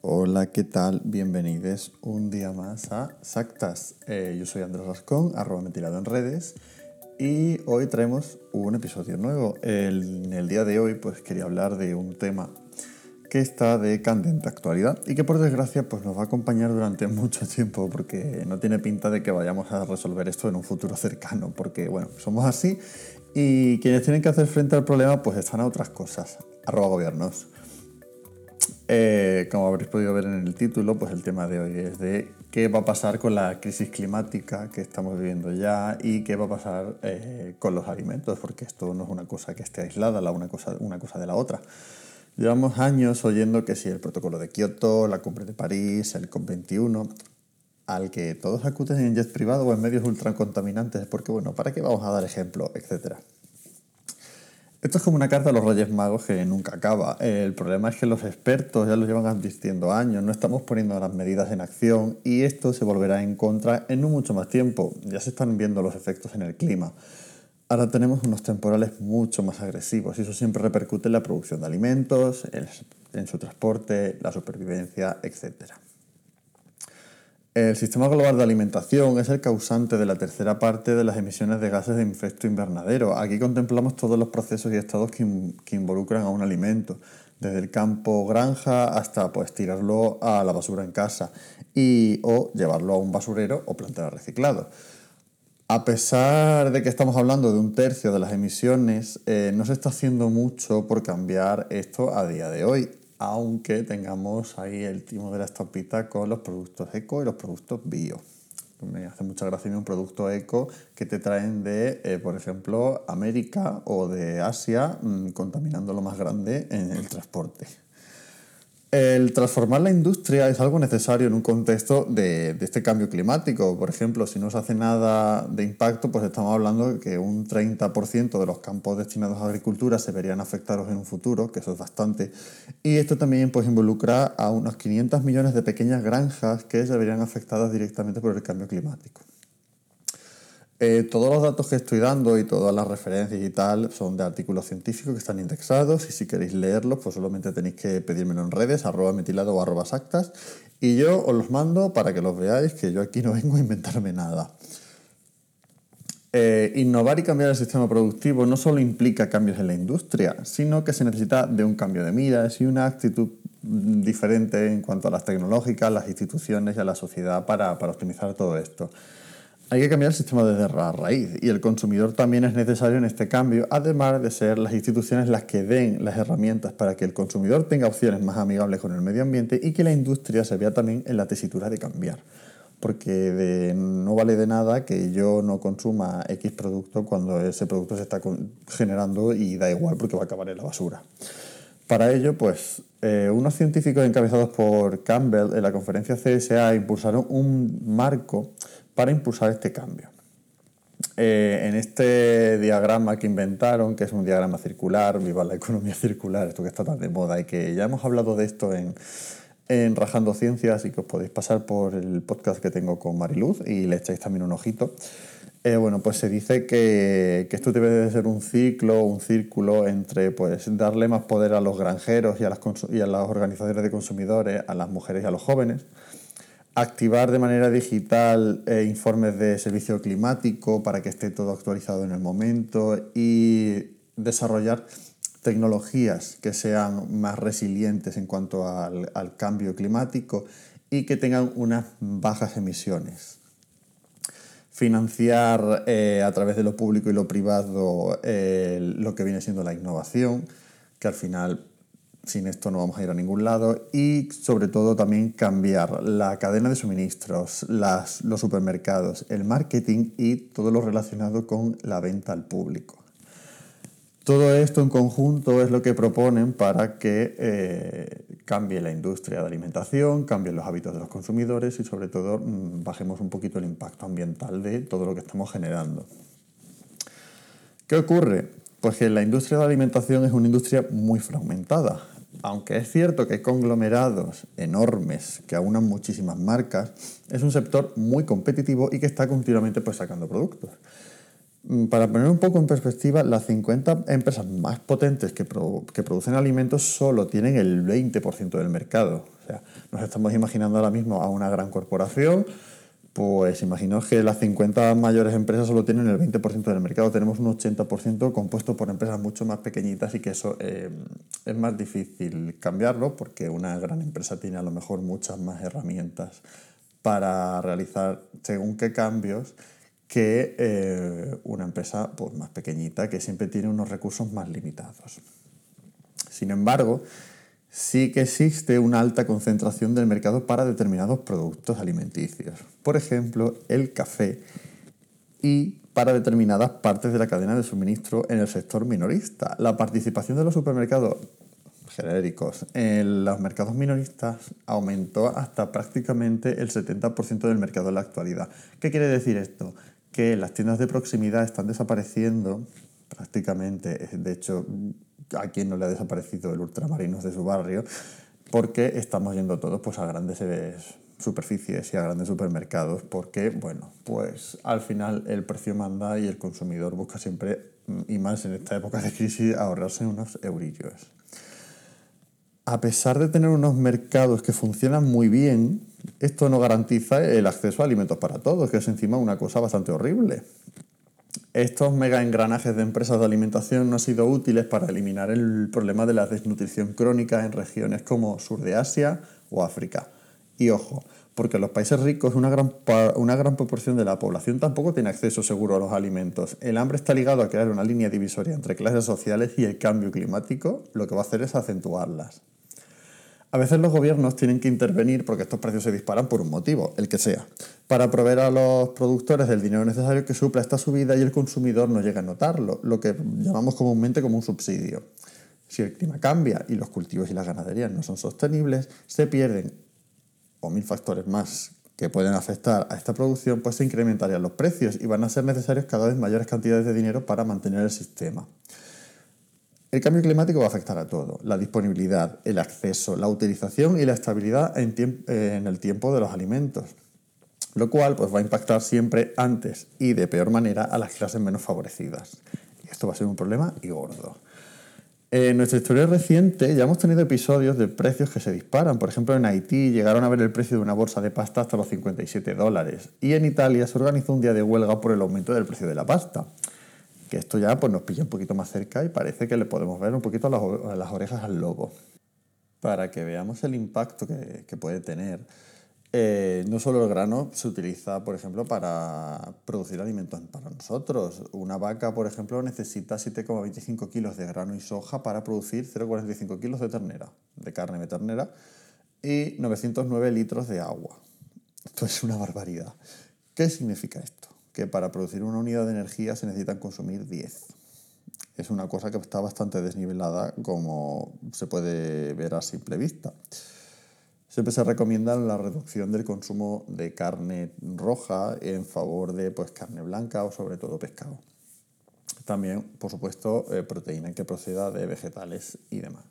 Hola, ¿qué tal? Bienvenidos un día más a Sactas. Eh, yo soy Andrés Rascón, arroba metilado en redes, y hoy traemos un episodio nuevo. en el día de hoy pues quería hablar de un tema que está de candente actualidad y que por desgracia pues nos va a acompañar durante mucho tiempo porque no tiene pinta de que vayamos a resolver esto en un futuro cercano porque bueno, somos así y quienes tienen que hacer frente al problema pues están a otras cosas, arroba gobiernos. Eh, como habréis podido ver en el título, pues el tema de hoy es de qué va a pasar con la crisis climática que estamos viviendo ya y qué va a pasar eh, con los alimentos, porque esto no es una cosa que esté aislada la una cosa, una cosa de la otra. Llevamos años oyendo que si el protocolo de Kioto, la cumbre de París, el COP21, al que todos acuden en jet privado o en medios ultracontaminantes, porque bueno, ¿para qué vamos a dar ejemplo? Etcétera. Esto es como una carta a los Reyes Magos que nunca acaba. El problema es que los expertos ya lo llevan advirtiendo años, no estamos poniendo las medidas en acción y esto se volverá en contra en no mucho más tiempo. Ya se están viendo los efectos en el clima. Ahora tenemos unos temporales mucho más agresivos y eso siempre repercute en la producción de alimentos, en su transporte, la supervivencia, etc. El sistema global de alimentación es el causante de la tercera parte de las emisiones de gases de efecto invernadero. Aquí contemplamos todos los procesos y estados que, involucran a un alimento, desde el campo granja hasta pues, tirarlo a la basura en casa y, o llevarlo a un basurero o plantar reciclado. A pesar de que estamos hablando de un tercio de las emisiones, eh, no se está haciendo mucho por cambiar esto a día de hoy aunque tengamos ahí el timo de la estampita con los productos eco y los productos bio. Me hace mucha gracia un producto eco que te traen de, eh, por ejemplo, América o de Asia, mm, contaminando lo más grande en el transporte. El transformar la industria es algo necesario en un contexto de, este cambio climático. Por ejemplo, si no se hace nada de impacto, pues estamos hablando de que un 30% de los campos destinados a agricultura se verían afectados en un futuro, que eso es bastante. Y esto también pues, involucra a unos 500 millones de pequeñas granjas que se verían afectadas directamente por el cambio climático. Eh, todos los datos que estoy dando y todas las referencias y tal son de artículos científicos que están indexados y si queréis leerlos pues solamente tenéis que pedírmelo en redes, arroba metilado o arroba sactas y yo os los mando para que los veáis que yo aquí no vengo a inventarme nada. Eh, innovar y cambiar el sistema productivo no solo implica cambios en la industria, sino que se necesita de un cambio de miras y una actitud diferente en cuanto a las tecnológicas, las instituciones y a la sociedad para, para optimizar todo esto. Hay que cambiar el sistema desde la raíz y el consumidor también es necesario en este cambio, además de ser las instituciones las que den las herramientas para que el consumidor tenga opciones más amigables con el medio ambiente y que la industria se vea también en la tesitura de cambiar. Porque no vale de nada que yo no consuma X producto cuando ese producto se está generando y da igual porque va a acabar en la basura. Para ello, pues, eh, unos científicos encabezados por Campbell en la conferencia CSA impulsaron un marco para impulsar este cambio. Eh, en este diagrama que inventaron, que es un diagrama circular, viva la economía circular, esto que está tan de moda y que ya hemos hablado de esto en, Rajando Ciencias y que os podéis pasar por el podcast que tengo con Mariluz y le echáis también un ojito. Eh, bueno, pues se dice que, esto debe de ser un ciclo, un círculo entre pues, darle más poder a los granjeros y a las organizaciones de consumidores, a las mujeres y a los jóvenes, activar de manera digital eh, informes de servicio climático para que esté todo actualizado en el momento y desarrollar tecnologías que sean más resilientes en cuanto al, cambio climático y que tengan unas bajas emisiones. Financiar eh, a través de lo público y lo privado eh, lo que viene siendo la innovación, que al final sin esto no vamos a ir a ningún lado. Y sobre todo también cambiar la cadena de suministros, los supermercados, el marketing y todo lo relacionado con la venta al público. Todo esto en conjunto es lo que proponen para que eh, cambie la industria de alimentación, cambien los hábitos de los consumidores y sobre todo mm, bajemos un poquito el impacto ambiental de todo lo que estamos generando. ¿Qué ocurre? Pues que la industria de alimentación es una industria muy fragmentada aunque es cierto que hay conglomerados enormes que aunan muchísimas marcas, es un sector muy competitivo y que está continuamente pues, sacando productos. Mm, para poner un poco en perspectiva, las 50 empresas más potentes que, producen alimentos solo tienen el 20% del mercado. sea, nos estamos imaginando ahora mismo a una gran corporación, pues imaginaos que las 50 mayores empresas solo tienen el 20% del mercado, tenemos un 80% compuesto por empresas mucho más pequeñitas y que eso eh, es más difícil cambiarlo porque una gran empresa tiene a lo mejor muchas más herramientas para realizar según qué cambios que eh, una empresa pues, más pequeñita que siempre tiene unos recursos más limitados. Sin embargo, sí que existe una alta concentración del mercado para determinados productos alimenticios. Por ejemplo, el café y para determinadas partes de la cadena de suministro en el sector minorista. La participación de los supermercados genéricos en los mercados minoristas aumentó hasta prácticamente el 70% del mercado en la actualidad. ¿Qué quiere decir esto? Que las tiendas de proximidad están desapareciendo prácticamente. De hecho, a quien no le ha desaparecido el ultramarinos de su barrio, porque estamos yendo todos pues, a grandes eh, superficies y a grandes supermercados, porque, bueno, pues al final el precio manda y el consumidor busca siempre, y más en esta época de crisis, ahorrarse unos eurillos. A pesar de tener unos mercados que funcionan muy bien, esto no garantiza el acceso a alimentos para todos, que es encima una cosa bastante horrible. Estos mega engranajes de empresas de alimentación no han sido útiles para eliminar el problema de la desnutrición crónica en regiones como sur de Asia o África. Y ojo, porque en los países ricos una gran, una gran proporción de la población tampoco tiene acceso seguro a los alimentos. El hambre está ligado a crear una línea divisoria entre clases sociales y el cambio climático lo que va a hacer es acentuarlas. A veces los gobiernos tienen que intervenir porque estos precios se disparan por un motivo, el que sea, para proveer a los productores del dinero necesario que supla esta subida y el consumidor no llega a notarlo, lo que llamamos comúnmente como un subsidio. Si el clima cambia y los cultivos y las ganaderías no son sostenibles, se pierden, o mil factores más que pueden afectar a esta producción, pues se incrementarían los precios y van a ser necesarios cada vez mayores cantidades de dinero para mantener el sistema. El cambio climático va a afectar a todo, la disponibilidad, el acceso, la utilización y la estabilidad en, el tiempo de los alimentos, lo cual pues, va a impactar siempre antes y de peor manera a las clases menos favorecidas. Esto va a ser un problema y gordo. En nuestra historia reciente ya hemos tenido episodios de precios que se disparan. Por ejemplo, en Haití llegaron a ver el precio de una bolsa de pasta hasta los 57 dólares. Y en Italia se organizó un día de huelga por el aumento del precio de la pasta que esto ya pues, nos pilla un poquito más cerca y parece que le podemos ver un poquito las, orejas al lobo. Para que veamos el impacto que, puede tener. Eh, no solo el grano se utiliza, por ejemplo, para producir alimentos para nosotros. Una vaca, por ejemplo, necesita 7,25 kilos de grano y soja para producir 0,45 kilos de ternera, de carne de ternera, y 909 litros de agua. Esto es una barbaridad. ¿Qué significa esto? Que para producir una unidad de energía se necesitan consumir 10. Es una cosa que está bastante desnivelada como se puede ver a simple vista. Siempre se recomienda la reducción del consumo de carne roja en favor de pues, carne blanca o sobre todo pescado. También, por supuesto, eh, proteína que proceda de vegetales y demás.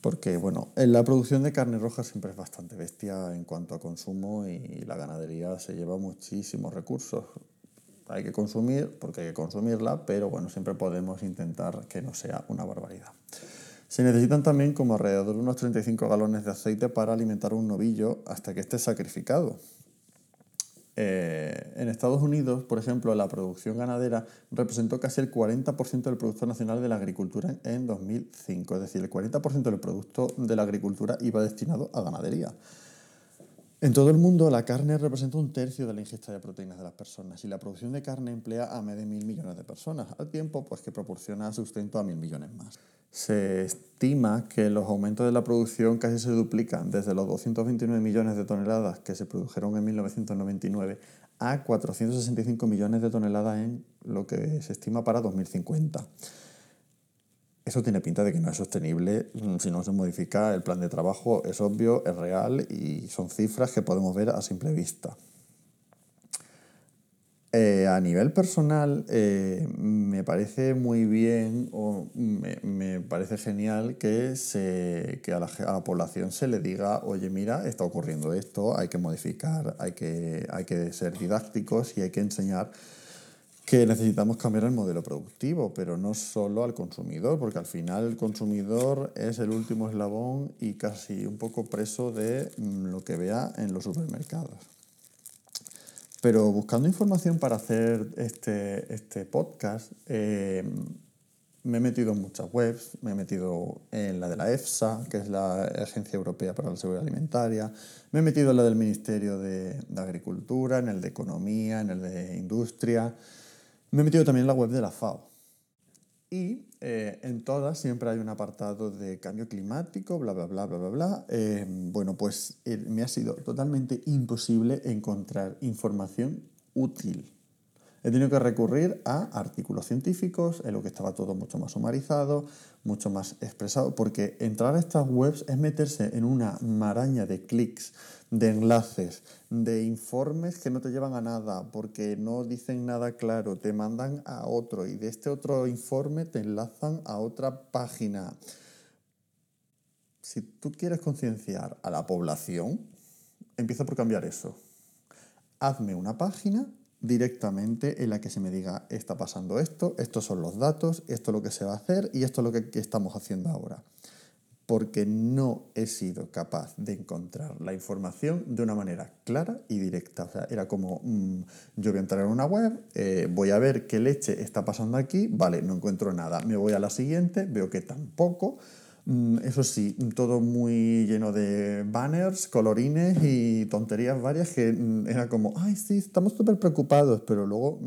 Porque, bueno, en la producción de carne roja siempre es bastante bestia en cuanto a consumo y la ganadería se lleva muchísimos recursos. Hay que consumir porque hay que consumirla, pero bueno, siempre podemos intentar que no sea una barbaridad. Se necesitan también como alrededor de unos 35 galones de aceite para alimentar un novillo hasta que esté sacrificado. Eh, en Estados Unidos, por ejemplo, la producción ganadera representó casi el 40% del Producto Nacional de la Agricultura en 2005. Es decir, el 40% del producto de la agricultura iba destinado a ganadería. En todo el mundo, la carne representa un tercio de la ingesta de proteínas de las personas y la producción de carne emplea a más de mil millones de personas, al tiempo pues, que proporciona sustento a mil millones más. Se estima que los aumentos de la producción casi se duplican desde los 229 millones de toneladas que se produjeron en 1999 a 465 millones de toneladas en lo que se estima para 2050. Eso tiene pinta de que no es sostenible si no se modifica el plan de trabajo, es obvio, es real y son cifras que podemos ver a simple vista. Eh, a nivel personal, eh, me parece muy bien o me, parece genial que, se, a, la, población se le diga, oye, mira, está ocurriendo esto, hay que modificar, hay que, hay que ser didácticos y hay que enseñar que necesitamos cambiar el modelo productivo, pero no solo al consumidor, porque al final el consumidor es el último eslabón y casi un poco preso de mm, lo que vea en los supermercados. Pero buscando información para hacer este, este podcast, eh, me he metido en muchas webs, me he metido en la de la EFSA, que es la Agencia Europea para la Seguridad Alimentaria, me he metido en la del Ministerio de, de Agricultura, en el de Economía, en el de Industria, me he metido también en la web de la FAO. Y eh, en todas siempre hay un apartado de cambio climático, bla, bla, bla, bla, bla, bla. Eh, bueno, pues eh, me ha sido totalmente imposible encontrar información útil. He tenido que recurrir a artículos científicos, en lo que estaba todo mucho más sumarizado, mucho más expresado, porque entrar a estas webs es meterse en una maraña de clics de enlaces, de informes que no te llevan a nada porque no dicen nada claro, te mandan a otro y de este otro informe te enlazan a otra página. Si tú quieres concienciar a la población, empieza por cambiar eso. Hazme una página directamente en la que se me diga, está pasando esto, estos son los datos, esto es lo que se va a hacer y esto es lo que estamos haciendo ahora porque no he sido capaz de encontrar la información de una manera clara y directa. O sea, era como, mm, yo voy a entrar en una web, eh, voy a ver qué leche está pasando aquí, vale, no encuentro nada, me voy a la siguiente, veo que tampoco. Mm, eso sí, todo muy lleno de banners, colorines y tonterías varias que mm, era como, ay, sí, estamos súper preocupados, pero luego,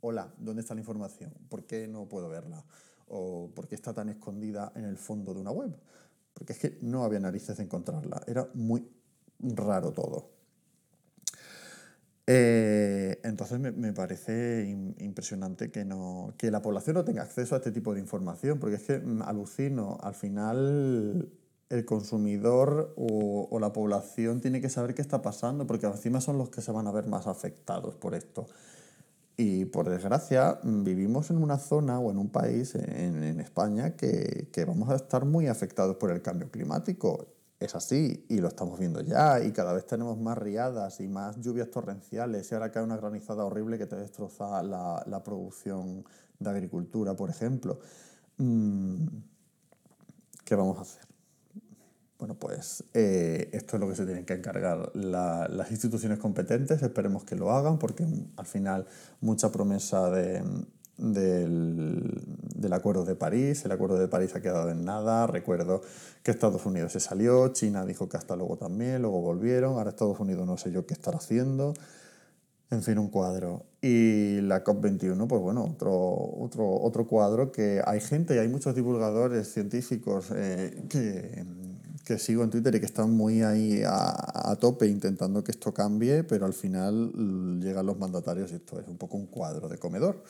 hola, ¿dónde está la información? ¿Por qué no puedo verla? ¿O por qué está tan escondida en el fondo de una web? porque es que no había narices de encontrarla, era muy raro todo. Eh, entonces me, parece impresionante que, no, que la población no tenga acceso a este tipo de información, porque es que mm, alucino, al final el consumidor o, o, la población tiene que saber qué está pasando, porque encima son los que se van a ver más afectados por esto. Y por desgracia vivimos en una zona o en un país, en, en España, que, que, vamos a estar muy afectados por el cambio climático. Es así y lo estamos viendo ya y cada vez tenemos más riadas y más lluvias torrenciales y ahora cae una granizada horrible que te destroza la, la producción de agricultura, por ejemplo. Mm, ¿Qué vamos a hacer? Bueno, pues eh, esto es lo que se tienen que encargar las instituciones competentes, esperemos que lo hagan, porque al final mucha promesa de, del, del, Acuerdo de París, el Acuerdo de París ha quedado en nada, recuerdo que Estados Unidos se salió, China dijo que hasta luego también, luego volvieron, ahora Estados Unidos no sé yo qué estará haciendo, en fin, un cuadro. Y la COP21, pues bueno, otro, otro, otro cuadro que hay gente y hay muchos divulgadores científicos eh, que que sigo en Twitter y que están muy ahí a, tope intentando que esto cambie, pero al final llegan los mandatarios y esto es un poco un cuadro de comedor.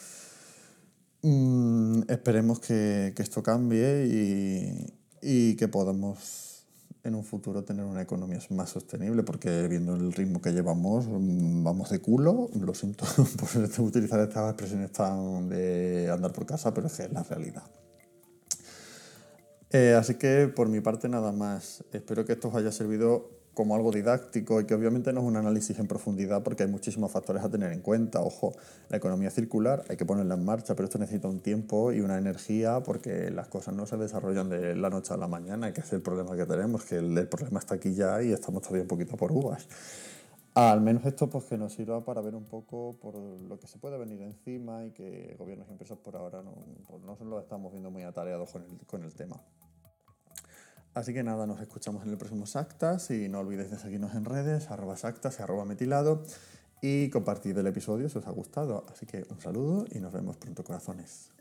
Mm, esperemos que, que, esto cambie y, y, que podamos en un futuro tener una economía más sostenible, porque viendo el ritmo que llevamos, mm, vamos de culo. Lo siento por utilizar estas expresiones tan de andar por casa, pero es que es la realidad. Eh, así que por mi parte nada más. Espero que esto os haya servido como algo didáctico y que obviamente no es un análisis en profundidad porque hay muchísimos factores a tener en cuenta. Ojo, la economía circular hay que ponerla en marcha, pero esto necesita un tiempo y una energía porque las cosas no se desarrollan de la noche a la mañana, que es el problema que tenemos, que el, el problema está aquí ya y estamos todavía un poquito por uvas. Al menos esto pues que nos sirva para ver un poco por lo que se puede venir encima y que gobiernos y empresas por ahora no, pues no lo estamos viendo muy atareados con el, con el tema. Así que nada, nos escuchamos en el próximo Sactas y no olvidéis de seguirnos en redes, arroba Sactas y arroba metilado y compartir el episodio si os ha gustado. Así que un saludo y nos vemos pronto corazones.